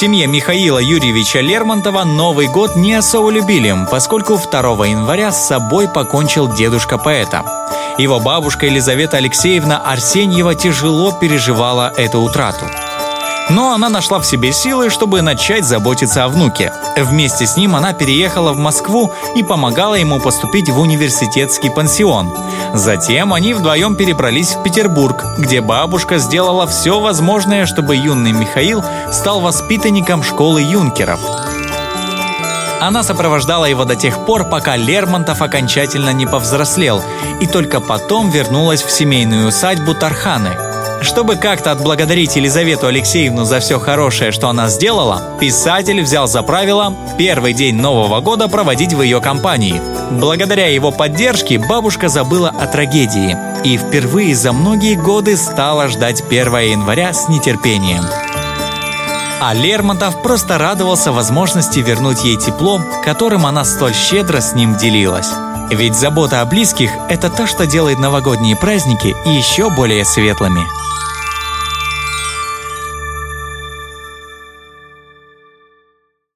семье Михаила Юрьевича Лермонтова Новый год не особо любили, поскольку 2 января с собой покончил дедушка поэта. Его бабушка Елизавета Алексеевна Арсеньева тяжело переживала эту утрату. Но она нашла в себе силы, чтобы начать заботиться о внуке. Вместе с ним она переехала в Москву и помогала ему поступить в университетский пансион. Затем они вдвоем перебрались в Петербург, где бабушка сделала все возможное, чтобы юный Михаил стал воспитанником школы юнкеров. Она сопровождала его до тех пор, пока Лермонтов окончательно не повзрослел, и только потом вернулась в семейную усадьбу Тарханы – чтобы как-то отблагодарить Елизавету Алексеевну за все хорошее, что она сделала, писатель взял за правило первый день Нового года проводить в ее компании. Благодаря его поддержке бабушка забыла о трагедии и впервые за многие годы стала ждать 1 января с нетерпением. А Лермонтов просто радовался возможности вернуть ей тепло, которым она столь щедро с ним делилась. Ведь забота о близких – это то, что делает новогодние праздники еще более светлыми.